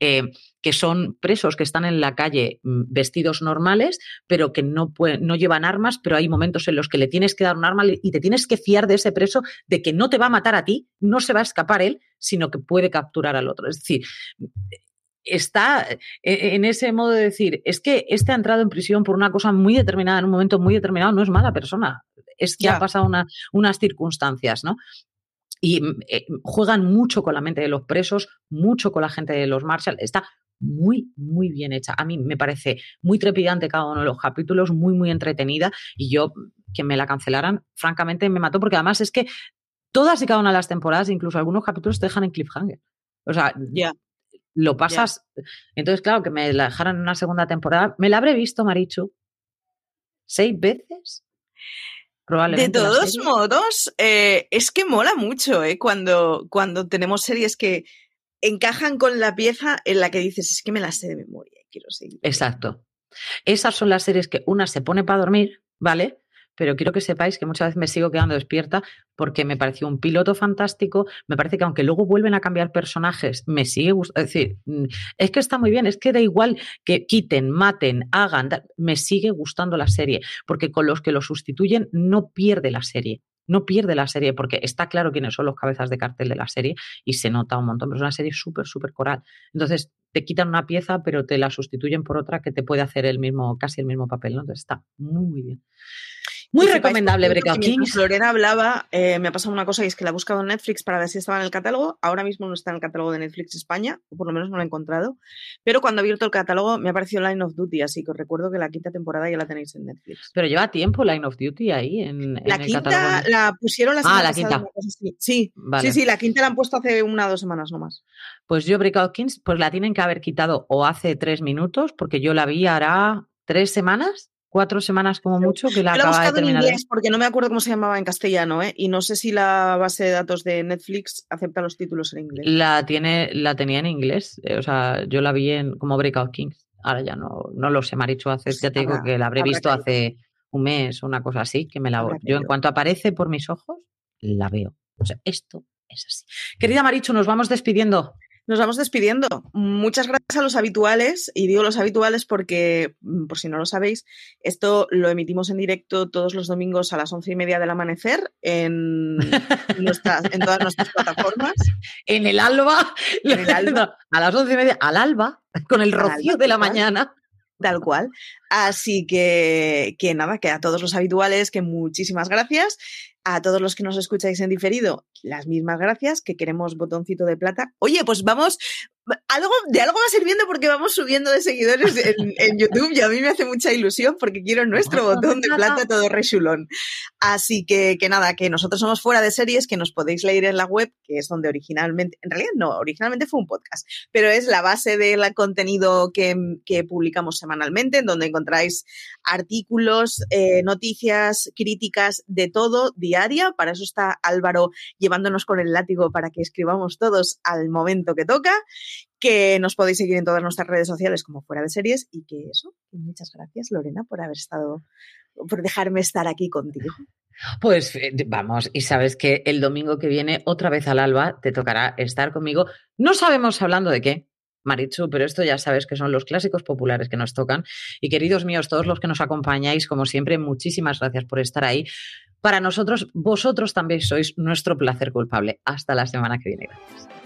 Eh, que son presos que están en la calle mm, vestidos normales, pero que no, no llevan armas, pero hay momentos en los que le tienes que dar un arma y te tienes que fiar de ese preso de que no te va a matar a ti, no se va a escapar él, sino que puede capturar al otro. Es decir, está eh, en ese modo de decir, es que este ha entrado en prisión por una cosa muy determinada, en un momento muy determinado, no es mala persona, es que ha pasado unas circunstancias, ¿no? Y mm, eh, juegan mucho con la mente de los presos, mucho con la gente de los Marshall. Está muy, muy bien hecha. A mí me parece muy trepidante cada uno de los capítulos, muy, muy entretenida. Y yo, que me la cancelaran, francamente me mató, porque además es que todas y cada una de las temporadas, incluso algunos capítulos, te dejan en cliffhanger. O sea, ya lo pasas. Entonces, claro, que me la dejaran en una segunda temporada. Me la habré visto, Marichu, seis veces. Probablemente de todos modos, eh, es que mola mucho eh, cuando, cuando tenemos series que encajan con la pieza en la que dices, es que me la sé de memoria, quiero seguir. Exacto. Esas son las series que una se pone para dormir, ¿vale? Pero quiero que sepáis que muchas veces me sigo quedando despierta porque me pareció un piloto fantástico, me parece que aunque luego vuelven a cambiar personajes, me sigue gustando, es decir, mm, es que está muy bien, es que da igual que quiten, maten, hagan, me sigue gustando la serie, porque con los que lo sustituyen no pierde la serie no pierde la serie porque está claro quiénes son los cabezas de cartel de la serie y se nota un montón, pero es una serie súper, súper coral. Entonces, te quitan una pieza, pero te la sustituyen por otra que te puede hacer el mismo, casi el mismo papel, ¿no? Entonces, está muy, muy bien. Muy recomendable Breakout Kings. Lorena hablaba, eh, me ha pasado una cosa y es que la he buscado en Netflix para ver si estaba en el catálogo. Ahora mismo no está en el catálogo de Netflix España, o por lo menos no lo he encontrado. Pero cuando he abierto el catálogo me ha aparecido Line of Duty, así que os recuerdo que la quinta temporada ya la tenéis en Netflix. Pero lleva tiempo Line of Duty ahí en, la quinta la pusieron la Ah, la quinta. Sí, sí, sí, la quinta la han puesto hace una o dos semanas nomás. Pues yo Breakout Kings, pues la tienen que haber quitado o hace tres minutos, porque yo la vi hará tres semanas cuatro semanas como mucho que la acaba de terminar. En inglés porque no me acuerdo cómo se llamaba en castellano, ¿eh? Y no sé si la base de datos de Netflix acepta los títulos en inglés. La tiene, la tenía en inglés, eh, o sea, yo la vi en como Breakout Kings. Ahora ya no, no lo sé, Marichu, hace, ya te digo que la habré visto hace un mes, una cosa así, que me la Yo en cuanto aparece por mis ojos, la veo. O sea, esto es así. Querida Marichu, nos vamos despidiendo. Nos vamos despidiendo. Muchas gracias a los habituales, y digo los habituales porque, mm, por si no lo sabéis, esto lo emitimos en directo todos los domingos a las once y media del amanecer en, en todas nuestras plataformas. En el alba, a las once y media, al alba, con el rocío de la mañana. Tal cual. Así que, que nada, que a todos los habituales, que muchísimas gracias. A todos los que nos escucháis en diferido, las mismas gracias, que queremos botoncito de plata. Oye, pues vamos, algo, de algo va sirviendo porque vamos subiendo de seguidores en, YouTube y a mí me hace mucha ilusión porque quiero nuestro botón de plata todo rechulón. Así que, que nada, que nosotros somos fuera de series, que nos podéis leer en la web, que es donde originalmente, en realidad no, originalmente fue un podcast, pero es la base del contenido que, que publicamos semanalmente, en donde encontráis artículos, eh, noticias, críticas de todo Para eso está Álvaro llevándonos con el látigo para que escribamos todos al momento que toca que nos podéis seguir en todas nuestras redes sociales como fuera de series y que eso, muchas gracias Lorena por haber estado, por dejarme estar aquí contigo. Pues eh, vamos, y sabes que el domingo que viene, otra vez al alba, te tocará estar conmigo. No sabemos hablando de qué, Marichu, pero esto ya sabes que son los clásicos populares que nos tocan. Y queridos míos, todos los que nos acompañáis, como siempre, muchísimas gracias por estar ahí. Para nosotros, vosotros también sois nuestro placer culpable. Hasta la semana que viene. Gracias.